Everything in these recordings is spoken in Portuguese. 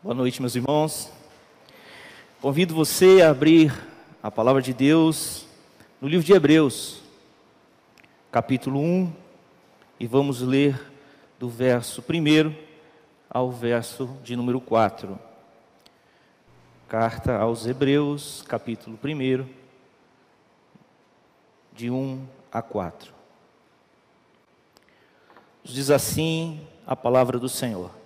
Boa noite, meus irmãos. Convido você a abrir a palavra de Deus no livro de Hebreus, capítulo 1, e vamos ler do verso 1 ao verso de número 4. Carta aos Hebreus, capítulo 1, de 1 a 4. Diz assim a palavra do Senhor.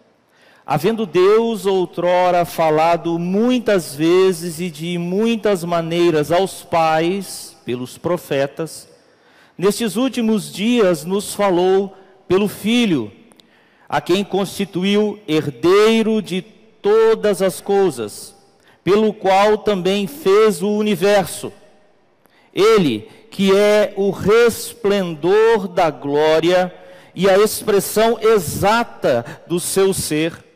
Havendo Deus outrora falado muitas vezes e de muitas maneiras aos pais, pelos profetas, nestes últimos dias nos falou pelo Filho, a quem constituiu herdeiro de todas as coisas, pelo qual também fez o universo. Ele, que é o resplendor da glória e a expressão exata do seu ser,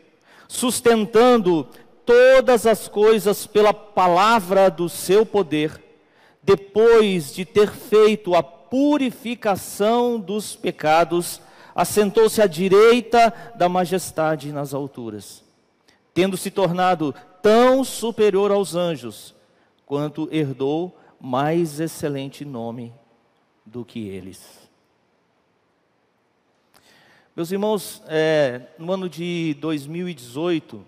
sustentando todas as coisas pela palavra do seu poder, depois de ter feito a purificação dos pecados, assentou-se à direita da majestade nas alturas, tendo se tornado tão superior aos anjos, quanto herdou mais excelente nome do que eles. Meus irmãos, é, no ano de 2018,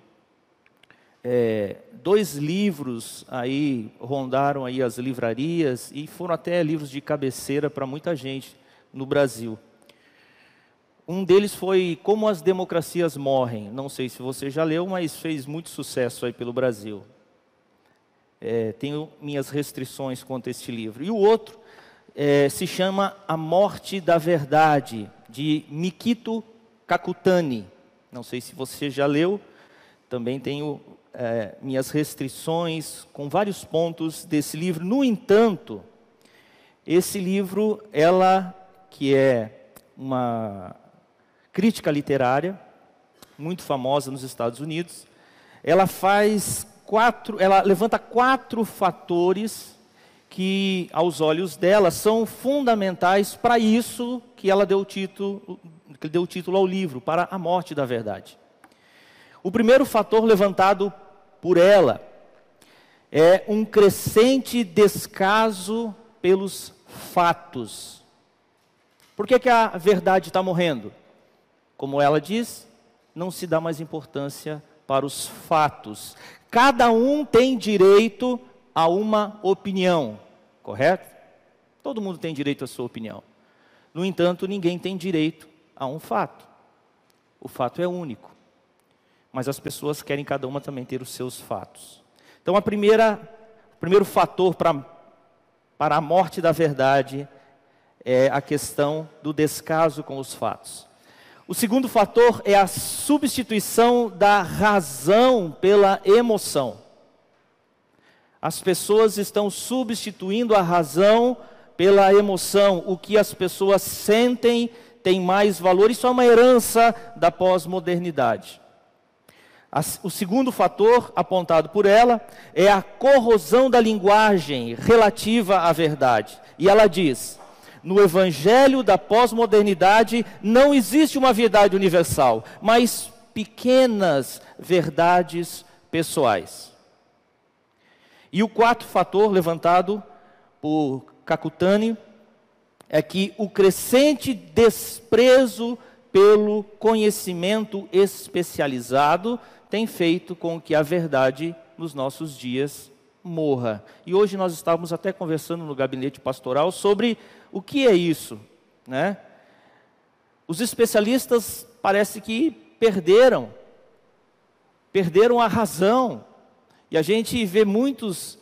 é, dois livros aí rondaram aí as livrarias e foram até livros de cabeceira para muita gente no Brasil. Um deles foi Como as Democracias Morrem. Não sei se você já leu, mas fez muito sucesso aí pelo Brasil. É, tenho minhas restrições quanto a este livro. E o outro é, se chama A Morte da Verdade de Mikito Kakutani. Não sei se você já leu, também tenho é, minhas restrições com vários pontos desse livro. No entanto, esse livro, ela que é uma crítica literária muito famosa nos Estados Unidos, ela faz quatro, ela levanta quatro fatores que, aos olhos dela, são fundamentais para isso que ela deu o título, que deu o título ao livro, para a morte da verdade. O primeiro fator levantado por ela é um crescente descaso pelos fatos. Por que, que a verdade está morrendo? Como ela diz, não se dá mais importância para os fatos. Cada um tem direito a uma opinião, correto? Todo mundo tem direito à sua opinião. No entanto, ninguém tem direito a um fato. O fato é único. Mas as pessoas querem cada uma também ter os seus fatos. Então, a primeira, o primeiro fator para, para a morte da verdade é a questão do descaso com os fatos. O segundo fator é a substituição da razão pela emoção. As pessoas estão substituindo a razão pela emoção. O que as pessoas sentem tem mais valor. Isso é uma herança da pós-modernidade. O segundo fator apontado por ela é a corrosão da linguagem relativa à verdade. E ela diz: no evangelho da pós-modernidade não existe uma verdade universal, mas pequenas verdades pessoais. E o quarto fator levantado por Kakutani é que o crescente desprezo pelo conhecimento especializado tem feito com que a verdade nos nossos dias morra. E hoje nós estávamos até conversando no gabinete pastoral sobre o que é isso, né? Os especialistas parece que perderam perderam a razão e a gente vê muitos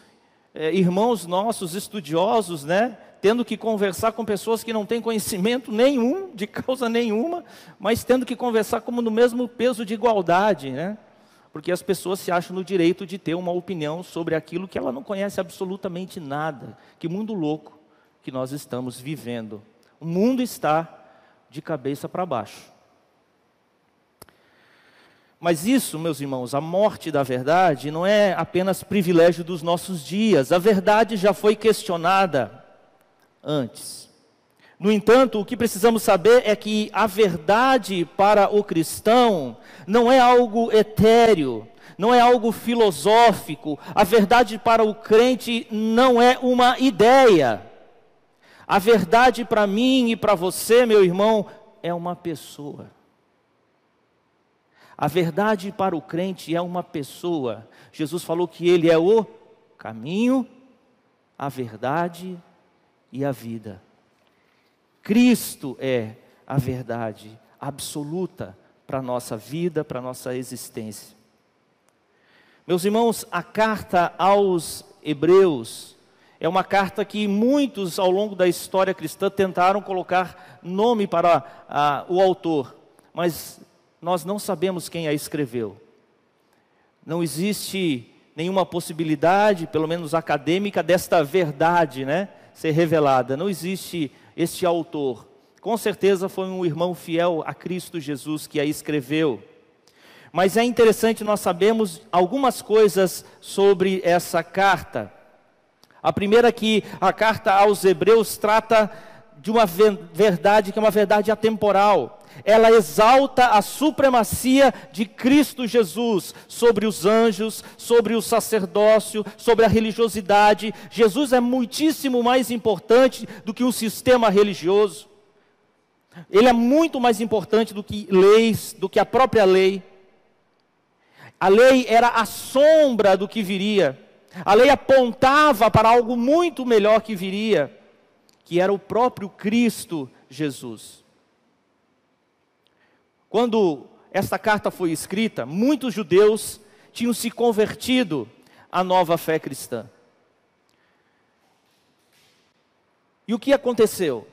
é, irmãos nossos estudiosos, né, tendo que conversar com pessoas que não têm conhecimento nenhum, de causa nenhuma, mas tendo que conversar como no mesmo peso de igualdade, né? Porque as pessoas se acham no direito de ter uma opinião sobre aquilo que ela não conhece absolutamente nada. Que mundo louco que nós estamos vivendo. O mundo está de cabeça para baixo. Mas isso, meus irmãos, a morte da verdade não é apenas privilégio dos nossos dias. A verdade já foi questionada antes. No entanto, o que precisamos saber é que a verdade para o cristão não é algo etéreo, não é algo filosófico, a verdade para o crente não é uma ideia. A verdade para mim e para você, meu irmão, é uma pessoa. A verdade para o crente é uma pessoa. Jesus falou que ele é o caminho, a verdade e a vida. Cristo é a verdade absoluta para a nossa vida, para a nossa existência. Meus irmãos, a carta aos Hebreus é uma carta que muitos ao longo da história cristã tentaram colocar nome para a, o autor, mas nós não sabemos quem a escreveu. Não existe nenhuma possibilidade, pelo menos acadêmica, desta verdade né, ser revelada. Não existe este autor. Com certeza foi um irmão fiel a Cristo Jesus que a escreveu. Mas é interessante nós sabermos algumas coisas sobre essa carta. A primeira é que a carta aos Hebreus trata de uma verdade que é uma verdade atemporal. Ela exalta a supremacia de Cristo Jesus sobre os anjos, sobre o sacerdócio, sobre a religiosidade. Jesus é muitíssimo mais importante do que um sistema religioso. Ele é muito mais importante do que leis, do que a própria lei. A lei era a sombra do que viria. A lei apontava para algo muito melhor que viria, que era o próprio Cristo Jesus. Quando esta carta foi escrita, muitos judeus tinham se convertido à nova fé cristã. E o que aconteceu?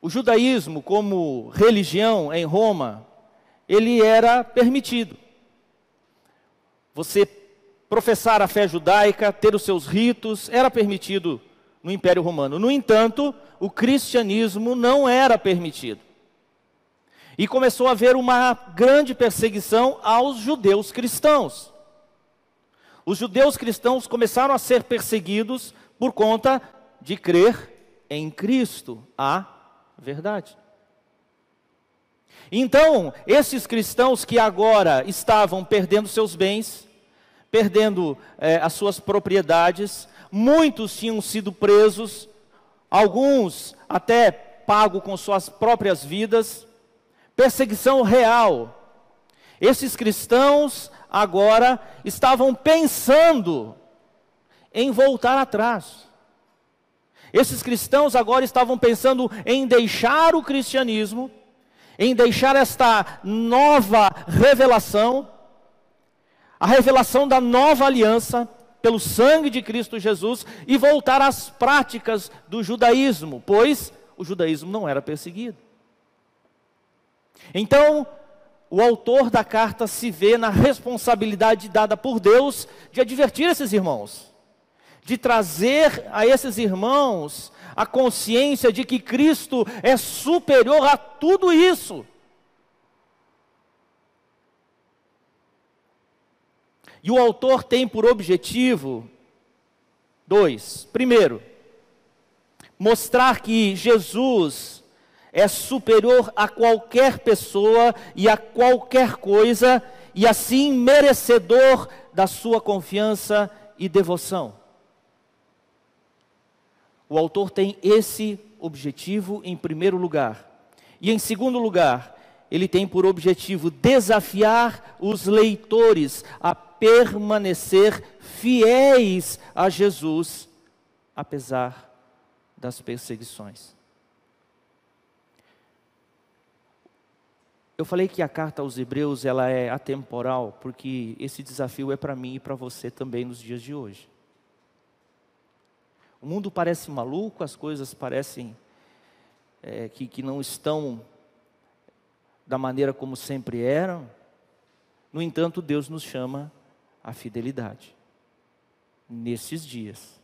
O judaísmo, como religião em Roma, ele era permitido. Você professar a fé judaica, ter os seus ritos, era permitido no Império Romano. No entanto, o cristianismo não era permitido. E começou a haver uma grande perseguição aos judeus cristãos. Os judeus cristãos começaram a ser perseguidos por conta de crer em Cristo, a verdade. Então, esses cristãos que agora estavam perdendo seus bens, perdendo eh, as suas propriedades, muitos tinham sido presos, alguns até pago com suas próprias vidas, perseguição real. Esses cristãos agora estavam pensando em voltar atrás. Esses cristãos agora estavam pensando em deixar o cristianismo em deixar esta nova revelação, a revelação da nova aliança pelo sangue de Cristo Jesus e voltar às práticas do judaísmo, pois o judaísmo não era perseguido. Então, o autor da carta se vê na responsabilidade dada por Deus de advertir esses irmãos, de trazer a esses irmãos a consciência de que Cristo é superior a tudo isso. E o autor tem por objetivo dois: primeiro, mostrar que Jesus é superior a qualquer pessoa e a qualquer coisa, e assim merecedor da sua confiança e devoção. O autor tem esse objetivo em primeiro lugar. E em segundo lugar, ele tem por objetivo desafiar os leitores a permanecer fiéis a Jesus, apesar das perseguições. Eu falei que a carta aos Hebreus ela é atemporal, porque esse desafio é para mim e para você também nos dias de hoje. O mundo parece maluco, as coisas parecem é, que, que não estão da maneira como sempre eram. No entanto, Deus nos chama à fidelidade. Nesses dias,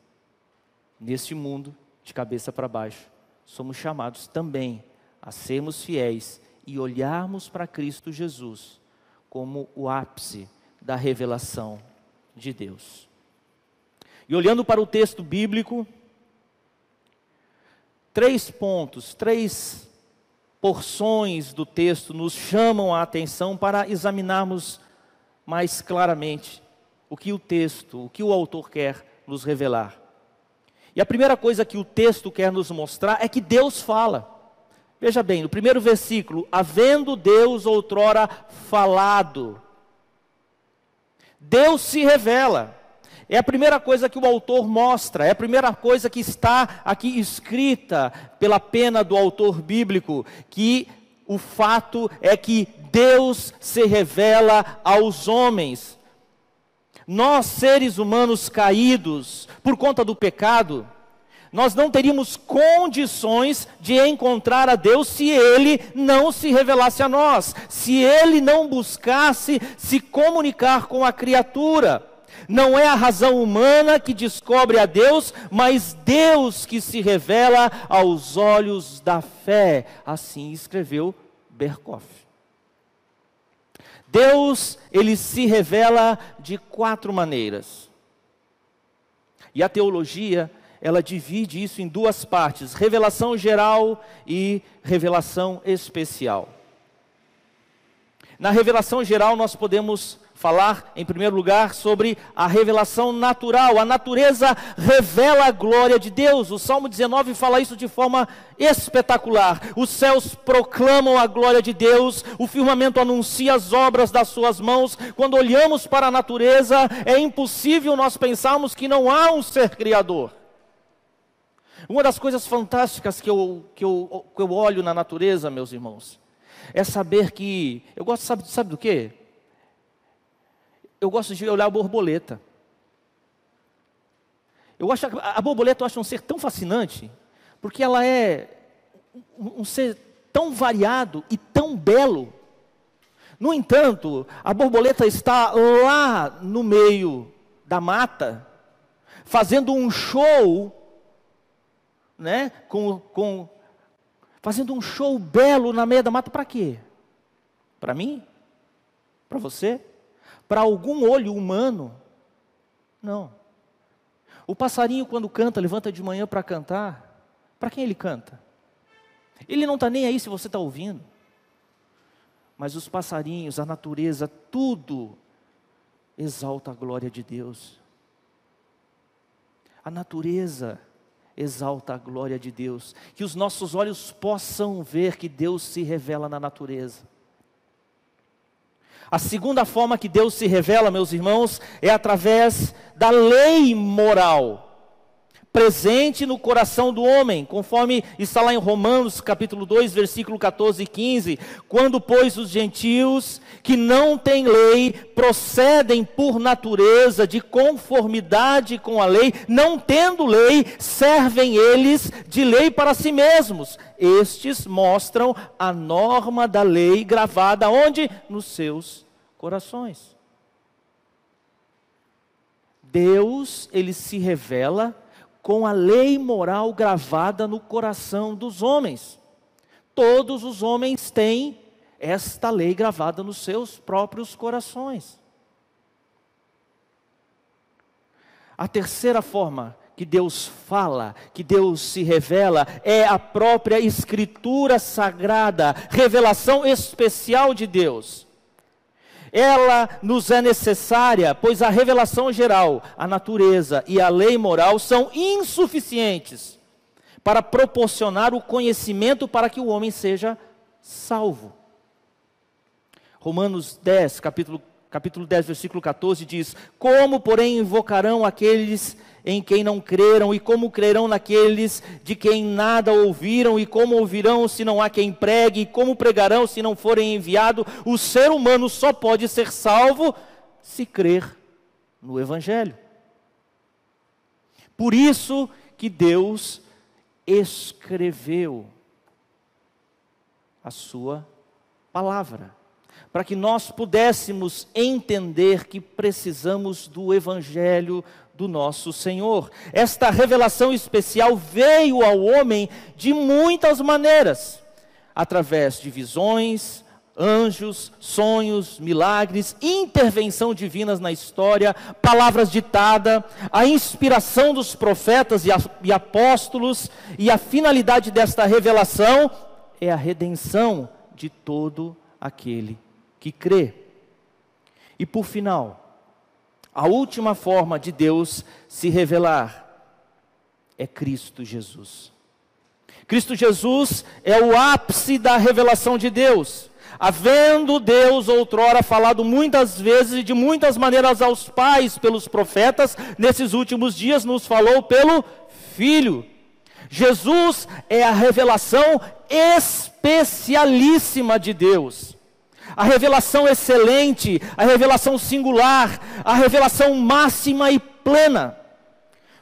neste mundo de cabeça para baixo, somos chamados também a sermos fiéis e olharmos para Cristo Jesus como o ápice da revelação de Deus. E olhando para o texto bíblico, três pontos, três porções do texto nos chamam a atenção para examinarmos mais claramente o que o texto, o que o autor quer nos revelar. E a primeira coisa que o texto quer nos mostrar é que Deus fala. Veja bem, no primeiro versículo, havendo Deus outrora falado, Deus se revela. É a primeira coisa que o autor mostra, é a primeira coisa que está aqui escrita pela pena do autor bíblico, que o fato é que Deus se revela aos homens. Nós, seres humanos caídos por conta do pecado, nós não teríamos condições de encontrar a Deus se Ele não se revelasse a nós, se Ele não buscasse se comunicar com a criatura. Não é a razão humana que descobre a Deus, mas Deus que se revela aos olhos da fé. Assim escreveu Berkoff. Deus, ele se revela de quatro maneiras. E a teologia, ela divide isso em duas partes: revelação geral e revelação especial. Na revelação geral, nós podemos falar, em primeiro lugar, sobre a revelação natural. A natureza revela a glória de Deus. O Salmo 19 fala isso de forma espetacular. Os céus proclamam a glória de Deus, o firmamento anuncia as obras das suas mãos. Quando olhamos para a natureza, é impossível nós pensarmos que não há um ser criador. Uma das coisas fantásticas que eu, que eu, que eu olho na natureza, meus irmãos, é saber que. Eu gosto, sabe, sabe do quê? Eu gosto de olhar a borboleta. Eu acho a borboleta eu acho um ser tão fascinante, porque ela é um ser tão variado e tão belo. No entanto, a borboleta está lá no meio da mata, fazendo um show, né, com, com fazendo um show belo na meia da mata para quê? Para mim? Para você? Para algum olho humano. Não. O passarinho, quando canta, levanta de manhã para cantar. Para quem ele canta? Ele não está nem aí se você está ouvindo. Mas os passarinhos, a natureza, tudo exalta a glória de Deus. A natureza exalta a glória de Deus. Que os nossos olhos possam ver que Deus se revela na natureza. A segunda forma que Deus se revela, meus irmãos, é através da lei moral presente no coração do homem, conforme está lá em Romanos capítulo 2, versículo 14 e 15, quando pois os gentios que não têm lei procedem por natureza de conformidade com a lei, não tendo lei, servem eles de lei para si mesmos. Estes mostram a norma da lei gravada onde? Nos seus corações. Deus, ele se revela com a lei moral gravada no coração dos homens. Todos os homens têm esta lei gravada nos seus próprios corações. A terceira forma que Deus fala, que Deus se revela, é a própria Escritura Sagrada, revelação especial de Deus. Ela nos é necessária, pois a revelação geral, a natureza e a lei moral são insuficientes para proporcionar o conhecimento para que o homem seja salvo. Romanos 10, capítulo, capítulo 10, versículo 14 diz: Como, porém, invocarão aqueles em quem não creram, e como crerão naqueles de quem nada ouviram, e como ouvirão se não há quem pregue, e como pregarão se não forem enviado. O ser humano só pode ser salvo se crer no Evangelho. Por isso que Deus escreveu a sua palavra, para que nós pudéssemos entender que precisamos do Evangelho do nosso Senhor. Esta revelação especial veio ao homem de muitas maneiras, através de visões, anjos, sonhos, milagres, intervenção divinas na história, palavras ditadas, a inspiração dos profetas e apóstolos, e a finalidade desta revelação é a redenção de todo aquele que crê. E por final, a última forma de Deus se revelar é Cristo Jesus. Cristo Jesus é o ápice da revelação de Deus. Havendo Deus outrora falado muitas vezes e de muitas maneiras aos pais pelos profetas, nesses últimos dias nos falou pelo Filho. Jesus é a revelação especialíssima de Deus. A revelação excelente, a revelação singular, a revelação máxima e plena.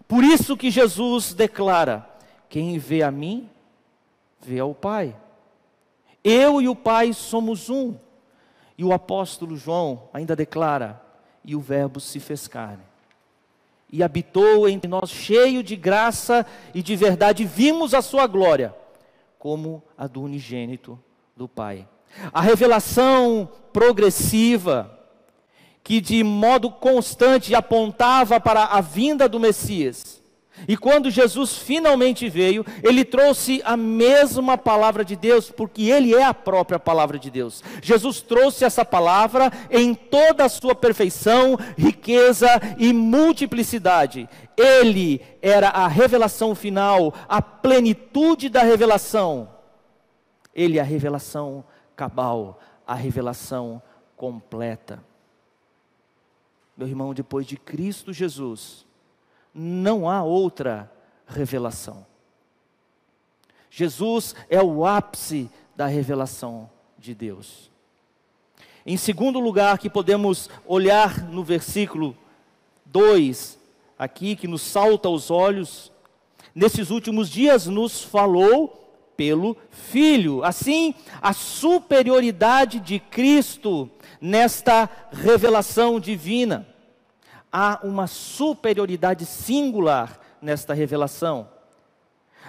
Por isso que Jesus declara: Quem vê a mim, vê ao Pai. Eu e o Pai somos um. E o apóstolo João ainda declara: E o Verbo se fez carne. E habitou entre nós, cheio de graça e de verdade, vimos a sua glória, como a do unigênito do Pai. A revelação progressiva, que de modo constante apontava para a vinda do Messias, e quando Jesus finalmente veio, ele trouxe a mesma palavra de Deus, porque ele é a própria palavra de Deus. Jesus trouxe essa palavra em toda a sua perfeição, riqueza e multiplicidade. Ele era a revelação final, a plenitude da revelação. Ele é a revelação cabal, a revelação completa. Meu irmão, depois de Cristo Jesus, não há outra revelação. Jesus é o ápice da revelação de Deus. Em segundo lugar, que podemos olhar no versículo 2, aqui que nos salta aos olhos, nesses últimos dias nos falou pelo Filho. Assim, a superioridade de Cristo nesta revelação divina há uma superioridade singular nesta revelação.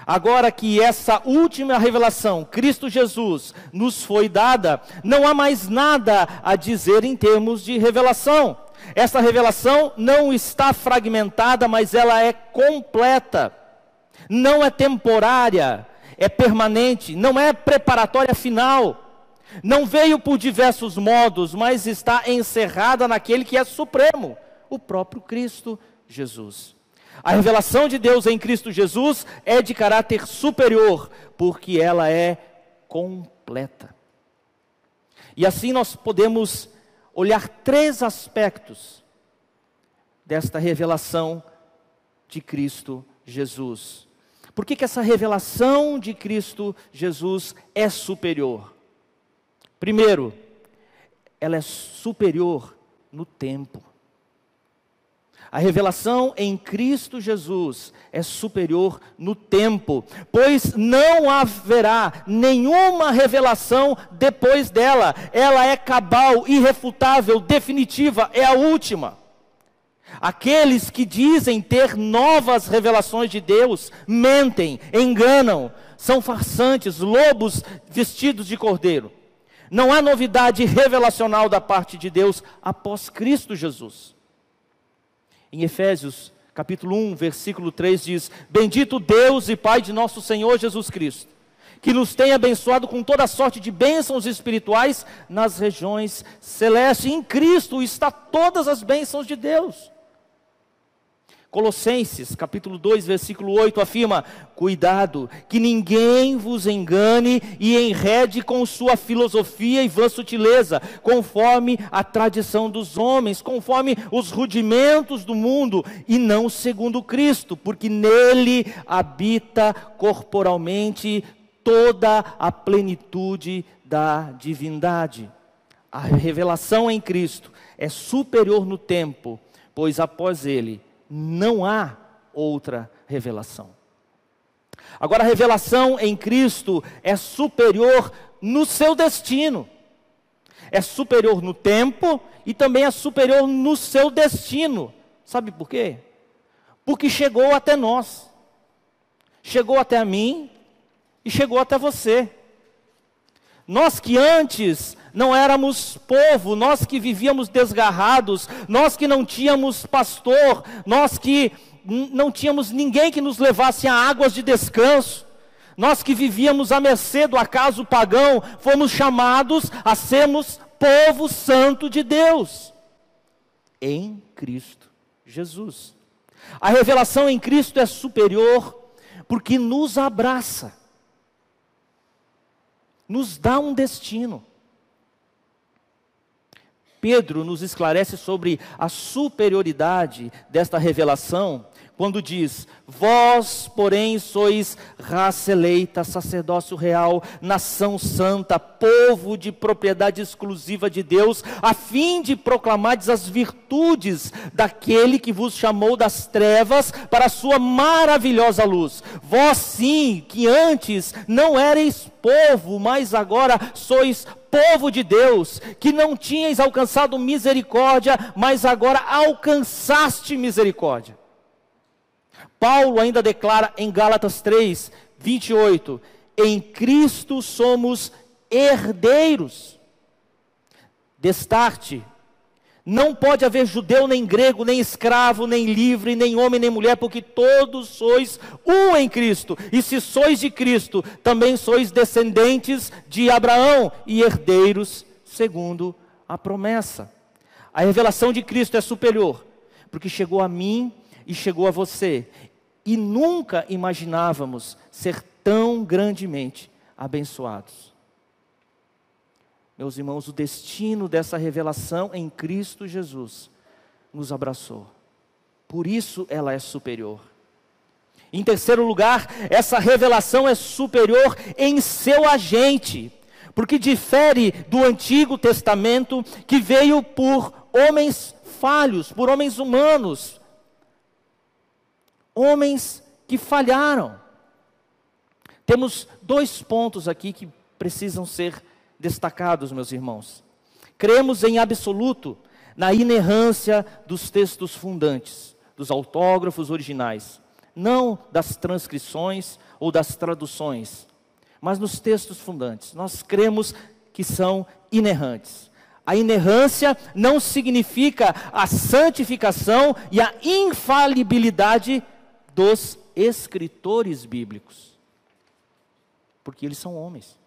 Agora que essa última revelação, Cristo Jesus, nos foi dada, não há mais nada a dizer em termos de revelação. Essa revelação não está fragmentada, mas ela é completa. Não é temporária, é permanente, não é preparatória final. Não veio por diversos modos, mas está encerrada naquele que é supremo o próprio Cristo Jesus. A revelação de Deus em Cristo Jesus é de caráter superior, porque ela é completa. E assim nós podemos olhar três aspectos desta revelação de Cristo Jesus. Por que, que essa revelação de Cristo Jesus é superior? Primeiro, ela é superior no tempo. A revelação em Cristo Jesus é superior no tempo, pois não haverá nenhuma revelação depois dela. Ela é cabal, irrefutável, definitiva, é a última. Aqueles que dizem ter novas revelações de Deus mentem, enganam, são farsantes, lobos vestidos de cordeiro. Não há novidade revelacional da parte de Deus após Cristo Jesus. Em Efésios, capítulo 1, versículo 3 diz: Bendito Deus e Pai de nosso Senhor Jesus Cristo, que nos tem abençoado com toda sorte de bênçãos espirituais nas regiões celestes. Em Cristo está todas as bênçãos de Deus. Colossenses, capítulo 2, versículo 8 afirma: Cuidado, que ninguém vos engane e enrede com sua filosofia e vã sutileza, conforme a tradição dos homens, conforme os rudimentos do mundo, e não segundo Cristo, porque nele habita corporalmente toda a plenitude da divindade. A revelação em Cristo é superior no tempo, pois após ele não há outra revelação. Agora, a revelação em Cristo é superior no seu destino, é superior no tempo e também é superior no seu destino. Sabe por quê? Porque chegou até nós, chegou até a mim e chegou até você. Nós que antes não éramos povo, nós que vivíamos desgarrados, nós que não tínhamos pastor, nós que não tínhamos ninguém que nos levasse a águas de descanso, nós que vivíamos à mercê do acaso pagão, fomos chamados a sermos povo santo de Deus, em Cristo Jesus. A revelação em Cristo é superior porque nos abraça, nos dá um destino. Pedro nos esclarece sobre a superioridade desta revelação quando diz: Vós, porém, sois raça eleita, sacerdócio real, nação santa, povo de propriedade exclusiva de Deus, a fim de proclamar as virtudes daquele que vos chamou das trevas para a sua maravilhosa luz. Vós, sim, que antes não erais povo, mas agora sois povo de Deus, que não tinhais alcançado misericórdia, mas agora alcançaste misericórdia. Paulo ainda declara em Gálatas 3, 28: em Cristo somos herdeiros. Destarte, não pode haver judeu, nem grego, nem escravo, nem livre, nem homem, nem mulher, porque todos sois um em Cristo. E se sois de Cristo, também sois descendentes de Abraão e herdeiros segundo a promessa. A revelação de Cristo é superior, porque chegou a mim e chegou a você. E nunca imaginávamos ser tão grandemente abençoados. Meus irmãos, o destino dessa revelação em Cristo Jesus nos abraçou. Por isso ela é superior. Em terceiro lugar, essa revelação é superior em seu agente, porque difere do Antigo Testamento que veio por homens falhos, por homens humanos, homens que falharam. Temos dois pontos aqui que precisam ser destacados, meus irmãos. Cremos em absoluto na inerrância dos textos fundantes, dos autógrafos originais, não das transcrições ou das traduções, mas nos textos fundantes. Nós cremos que são inerrantes. A inerrância não significa a santificação e a infalibilidade dos escritores bíblicos, porque eles são homens.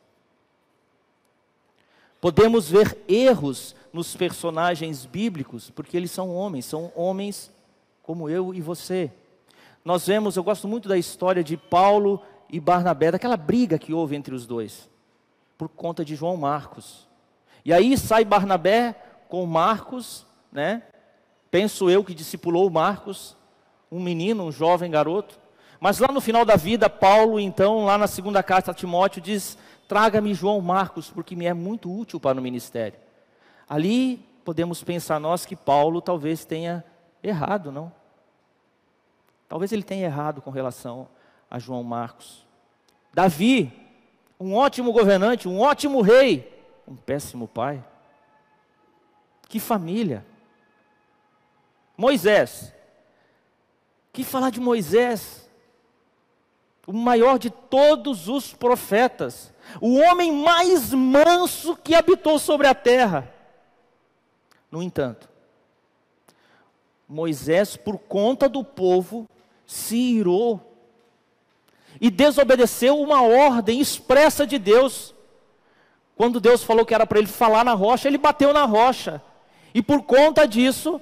Podemos ver erros nos personagens bíblicos, porque eles são homens, são homens como eu e você. Nós vemos, eu gosto muito da história de Paulo e Barnabé, daquela briga que houve entre os dois, por conta de João Marcos. E aí sai Barnabé com Marcos, né? Penso eu que discipulou Marcos, um menino, um jovem garoto. Mas lá no final da vida, Paulo, então, lá na segunda carta a Timóteo, diz: Traga-me João Marcos, porque me é muito útil para o ministério. Ali podemos pensar nós que Paulo talvez tenha errado, não? Talvez ele tenha errado com relação a João Marcos. Davi, um ótimo governante, um ótimo rei, um péssimo pai. Que família. Moisés, que falar de Moisés, o maior de todos os profetas, o homem mais manso que habitou sobre a terra. No entanto, Moisés, por conta do povo, se irou e desobedeceu uma ordem expressa de Deus. Quando Deus falou que era para ele falar na rocha, ele bateu na rocha. E por conta disso,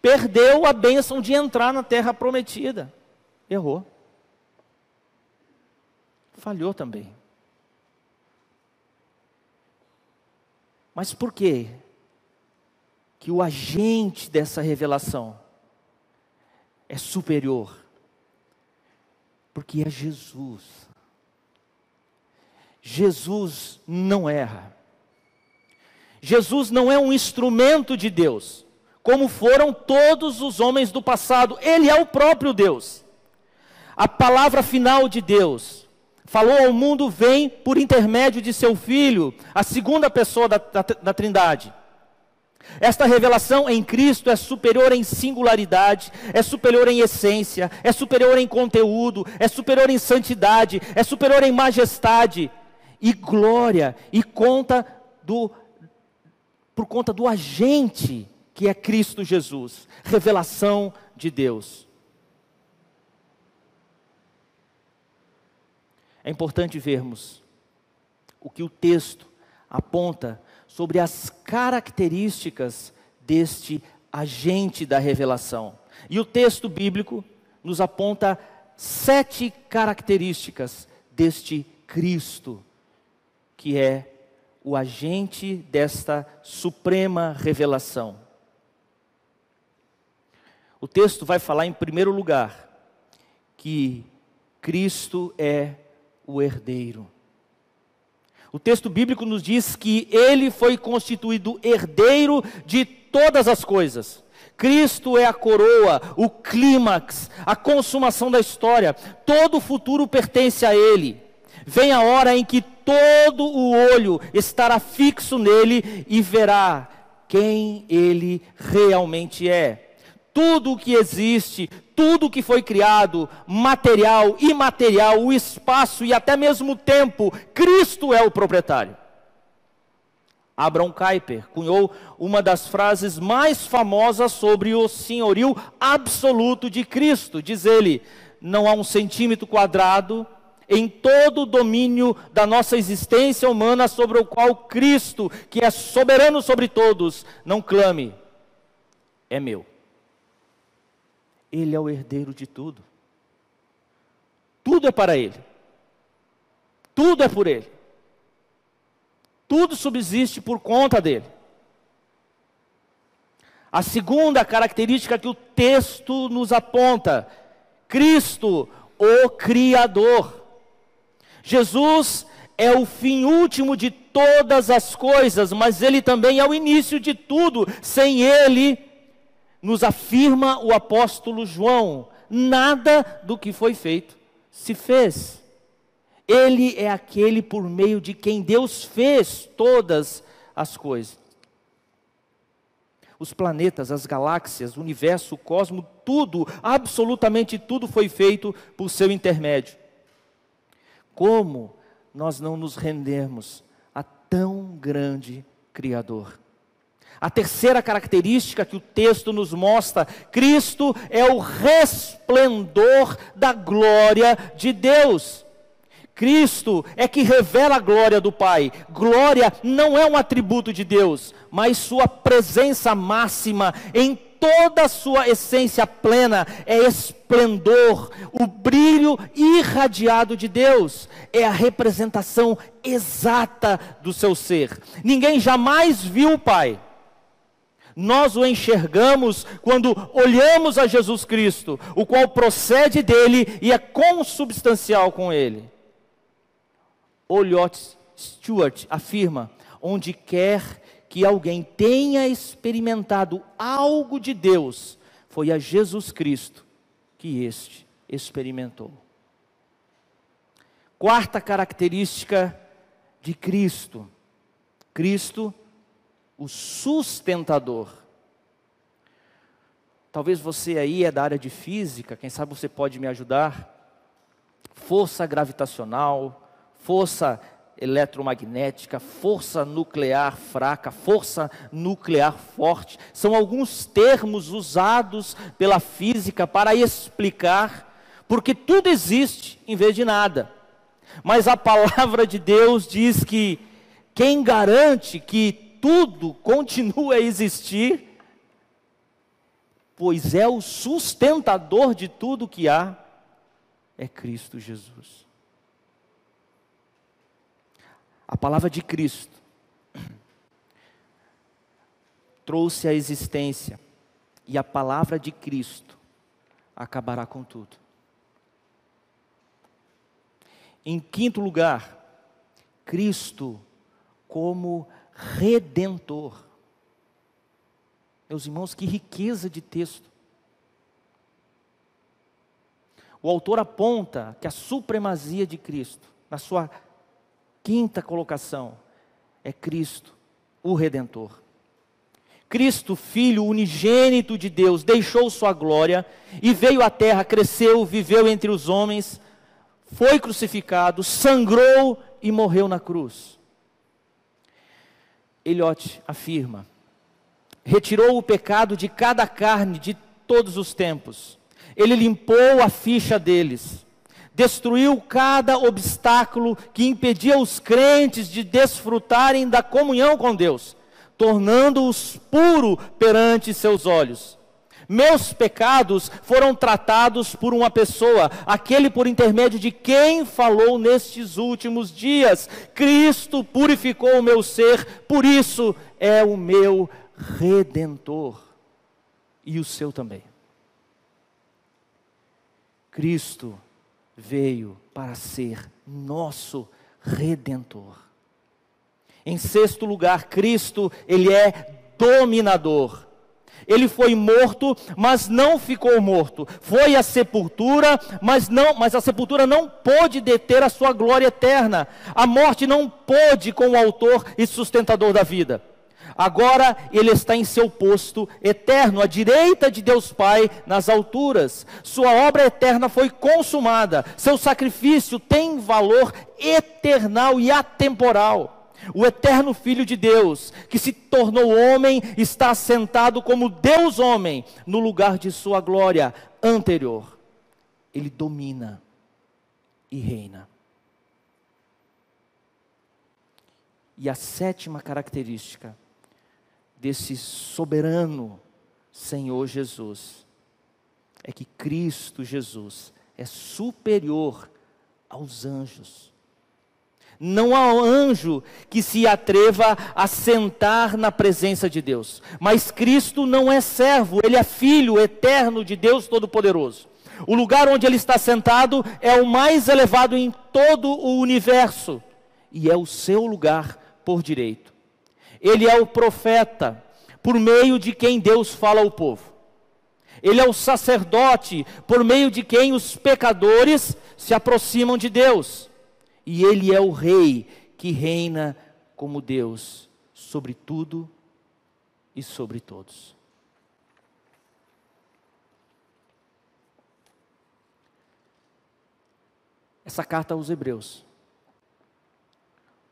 perdeu a bênção de entrar na terra prometida. Errou. Falhou também. Mas por quê? Que o agente dessa revelação é superior. Porque é Jesus. Jesus não erra. Jesus não é um instrumento de Deus como foram todos os homens do passado. Ele é o próprio Deus. A palavra final de Deus falou ao mundo vem por intermédio de seu Filho, a segunda pessoa da, da, da Trindade. Esta revelação em Cristo é superior em singularidade, é superior em essência, é superior em conteúdo, é superior em santidade, é superior em majestade. e glória e conta do por conta do agente que é Cristo Jesus, revelação de Deus. É importante vermos o que o texto aponta sobre as características deste agente da revelação. E o texto bíblico nos aponta sete características deste Cristo, que é o agente desta suprema revelação. O texto vai falar, em primeiro lugar, que Cristo é o herdeiro. O texto bíblico nos diz que ele foi constituído herdeiro de todas as coisas. Cristo é a coroa, o clímax, a consumação da história. Todo o futuro pertence a Ele. Vem a hora em que todo o olho estará fixo nele e verá quem Ele realmente é tudo o que existe, tudo o que foi criado, material, imaterial, o espaço e até mesmo o tempo, Cristo é o proprietário. Abraham Kuyper cunhou uma das frases mais famosas sobre o senhorio absoluto de Cristo. Diz ele: não há um centímetro quadrado em todo o domínio da nossa existência humana sobre o qual Cristo, que é soberano sobre todos, não clame, é meu. Ele é o herdeiro de tudo. Tudo é para Ele. Tudo é por Ele. Tudo subsiste por conta dele. A segunda característica que o texto nos aponta: Cristo, o Criador. Jesus é o fim último de todas as coisas, mas Ele também é o início de tudo. Sem Ele, nos afirma o apóstolo João, nada do que foi feito se fez. Ele é aquele por meio de quem Deus fez todas as coisas. Os planetas, as galáxias, o universo, o cosmos, tudo, absolutamente tudo foi feito por seu intermédio. Como nós não nos rendemos a tão grande Criador? A terceira característica que o texto nos mostra, Cristo é o resplendor da glória de Deus. Cristo é que revela a glória do Pai. Glória não é um atributo de Deus, mas sua presença máxima em toda a sua essência plena é esplendor, o brilho irradiado de Deus, é a representação exata do seu ser. Ninguém jamais viu o Pai nós o enxergamos quando olhamos a Jesus Cristo, o qual procede dele e é consubstancial com ele. Olliott Stewart afirma: onde quer que alguém tenha experimentado algo de Deus, foi a Jesus Cristo que este experimentou. Quarta característica de Cristo: Cristo o sustentador. Talvez você aí é da área de física, quem sabe você pode me ajudar. Força gravitacional, força eletromagnética, força nuclear fraca, força nuclear forte, são alguns termos usados pela física para explicar, porque tudo existe em vez de nada. Mas a palavra de Deus diz que quem garante que tudo continua a existir, pois é o sustentador de tudo que há, é Cristo Jesus. A palavra de Cristo trouxe a existência, e a palavra de Cristo acabará com tudo. Em quinto lugar, Cristo como redentor. Meus irmãos, que riqueza de texto. O autor aponta que a supremacia de Cristo, na sua quinta colocação, é Cristo, o Redentor. Cristo, Filho unigênito de Deus, deixou sua glória e veio à terra, cresceu, viveu entre os homens, foi crucificado, sangrou e morreu na cruz. Eliot afirma: retirou o pecado de cada carne de todos os tempos. Ele limpou a ficha deles. Destruiu cada obstáculo que impedia os crentes de desfrutarem da comunhão com Deus, tornando-os puro perante seus olhos. Meus pecados foram tratados por uma pessoa, aquele por intermédio de quem falou nestes últimos dias. Cristo purificou o meu ser, por isso é o meu redentor e o seu também. Cristo veio para ser nosso redentor. Em sexto lugar, Cristo, ele é dominador. Ele foi morto, mas não ficou morto. Foi à sepultura, mas não, mas a sepultura não pôde deter a sua glória eterna. A morte não pôde com o autor e sustentador da vida. Agora ele está em seu posto eterno, à direita de Deus Pai, nas alturas. Sua obra eterna foi consumada. Seu sacrifício tem valor eternal e atemporal. O eterno Filho de Deus, que se tornou homem, está sentado como Deus homem no lugar de sua glória anterior. Ele domina e reina. E a sétima característica desse soberano Senhor Jesus é que Cristo Jesus é superior aos anjos. Não há anjo que se atreva a sentar na presença de Deus. Mas Cristo não é servo, ele é filho eterno de Deus Todo-Poderoso. O lugar onde ele está sentado é o mais elevado em todo o universo e é o seu lugar por direito. Ele é o profeta por meio de quem Deus fala ao povo. Ele é o sacerdote por meio de quem os pecadores se aproximam de Deus e ele é o rei que reina como Deus sobre tudo e sobre todos. Essa carta aos Hebreus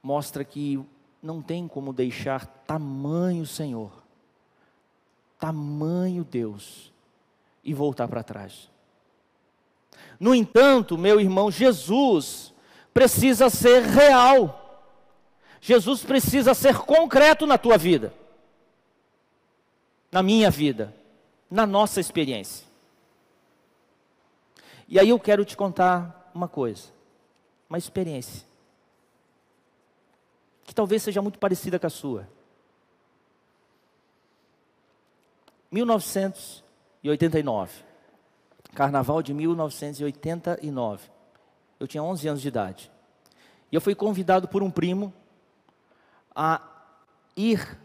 mostra que não tem como deixar tamanho Senhor, tamanho Deus e voltar para trás. No entanto, meu irmão, Jesus precisa ser real. Jesus precisa ser concreto na tua vida, na minha vida, na nossa experiência. E aí eu quero te contar uma coisa, uma experiência, que talvez seja muito parecida com a sua. 1989, carnaval de 1989. Eu tinha 11 anos de idade. E eu fui convidado por um primo a ir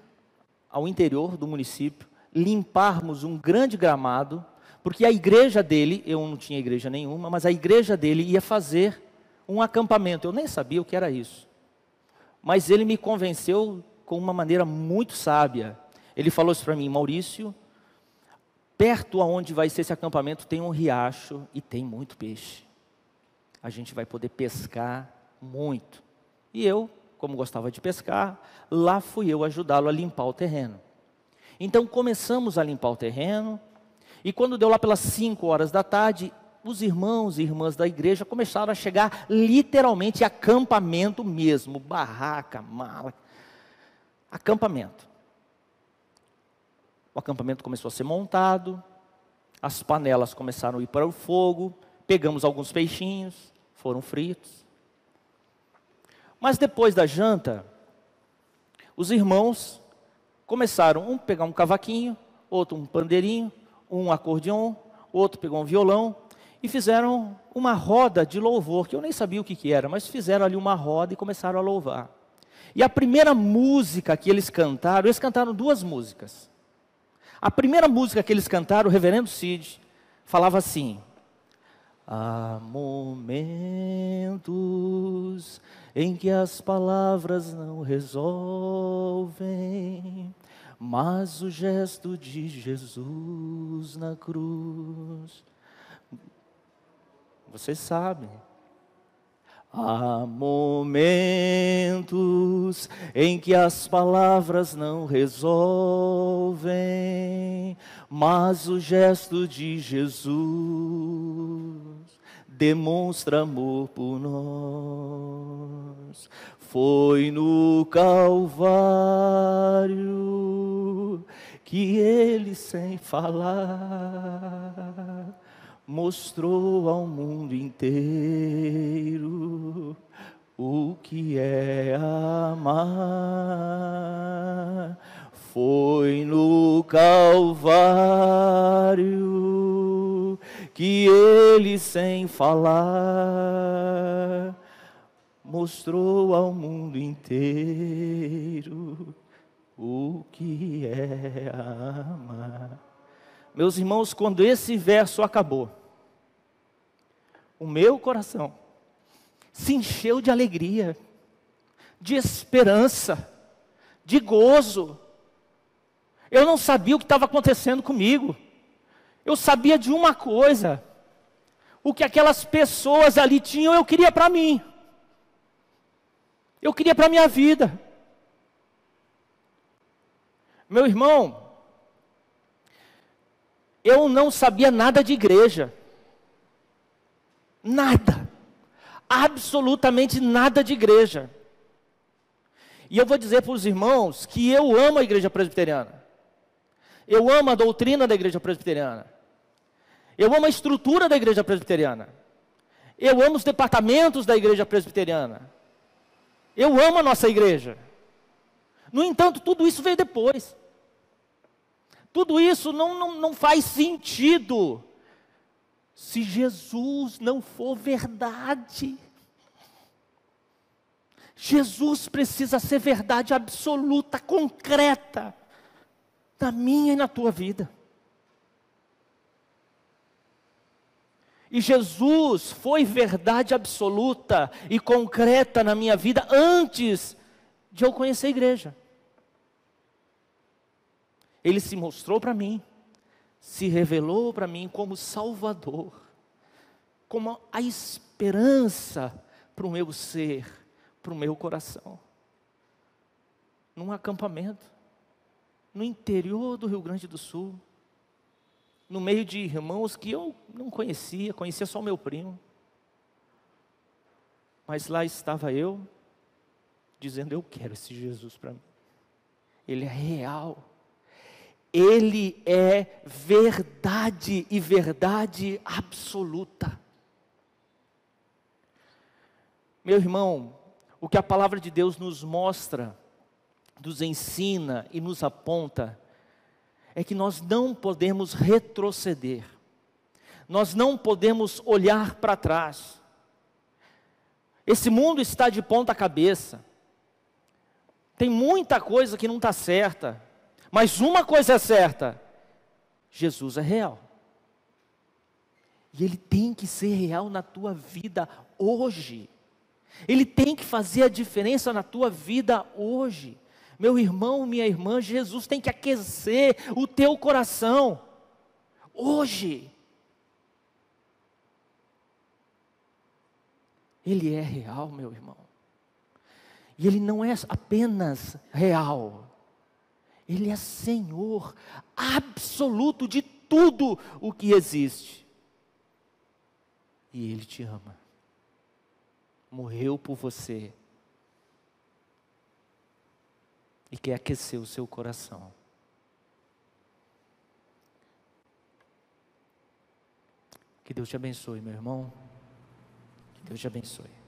ao interior do município, limparmos um grande gramado, porque a igreja dele, eu não tinha igreja nenhuma, mas a igreja dele ia fazer um acampamento. Eu nem sabia o que era isso. Mas ele me convenceu com uma maneira muito sábia. Ele falou isso para mim, Maurício, perto aonde vai ser esse acampamento tem um riacho e tem muito peixe a gente vai poder pescar muito. E eu, como gostava de pescar, lá fui eu ajudá-lo a limpar o terreno. Então começamos a limpar o terreno, e quando deu lá pelas 5 horas da tarde, os irmãos e irmãs da igreja começaram a chegar literalmente acampamento mesmo, barraca, mala, acampamento. O acampamento começou a ser montado, as panelas começaram a ir para o fogo, pegamos alguns peixinhos, foram fritos. Mas depois da janta, os irmãos começaram, um pegar um cavaquinho, outro um pandeirinho, um acordeon, outro pegou um violão e fizeram uma roda de louvor, que eu nem sabia o que, que era, mas fizeram ali uma roda e começaram a louvar. E a primeira música que eles cantaram, eles cantaram duas músicas. A primeira música que eles cantaram, o reverendo Cid, falava assim: Há momentos em que as palavras não resolvem, mas o gesto de Jesus na cruz. Vocês sabem. Há momentos em que as palavras não resolvem, mas o gesto de Jesus demonstra amor por nós. Foi no Calvário que ele, sem falar, mostrou ao mundo inteiro o que é amar. Foi no Calvário que ele, sem falar, mostrou ao mundo inteiro o que é amar. Meus irmãos, quando esse verso acabou, o meu coração se encheu de alegria, de esperança, de gozo. Eu não sabia o que estava acontecendo comigo. Eu sabia de uma coisa: o que aquelas pessoas ali tinham, eu queria para mim. Eu queria para minha vida. Meu irmão, eu não sabia nada de igreja. Nada. Absolutamente nada de igreja. E eu vou dizer para os irmãos que eu amo a igreja presbiteriana. Eu amo a doutrina da igreja presbiteriana. Eu amo a estrutura da igreja presbiteriana. Eu amo os departamentos da igreja presbiteriana. Eu amo a nossa igreja. No entanto, tudo isso veio depois. Tudo isso não, não, não faz sentido se Jesus não for verdade. Jesus precisa ser verdade absoluta, concreta, na minha e na tua vida. E Jesus foi verdade absoluta e concreta na minha vida antes de eu conhecer a igreja. Ele se mostrou para mim se revelou para mim como Salvador, como a esperança para o meu ser, para o meu coração. Num acampamento, no interior do Rio Grande do Sul, no meio de irmãos que eu não conhecia, conhecia só meu primo. Mas lá estava eu, dizendo: Eu quero esse Jesus para mim. Ele é real. Ele é verdade e verdade absoluta. Meu irmão, o que a palavra de Deus nos mostra, nos ensina e nos aponta, é que nós não podemos retroceder, nós não podemos olhar para trás. Esse mundo está de ponta cabeça, tem muita coisa que não está certa, mas uma coisa é certa: Jesus é real. E ele tem que ser real na tua vida hoje. Ele tem que fazer a diferença na tua vida hoje. Meu irmão, minha irmã, Jesus tem que aquecer o teu coração hoje. Ele é real, meu irmão. E ele não é apenas real, ele é Senhor absoluto de tudo o que existe. E Ele te ama. Morreu por você. E quer aquecer o seu coração. Que Deus te abençoe, meu irmão. Que Deus te abençoe.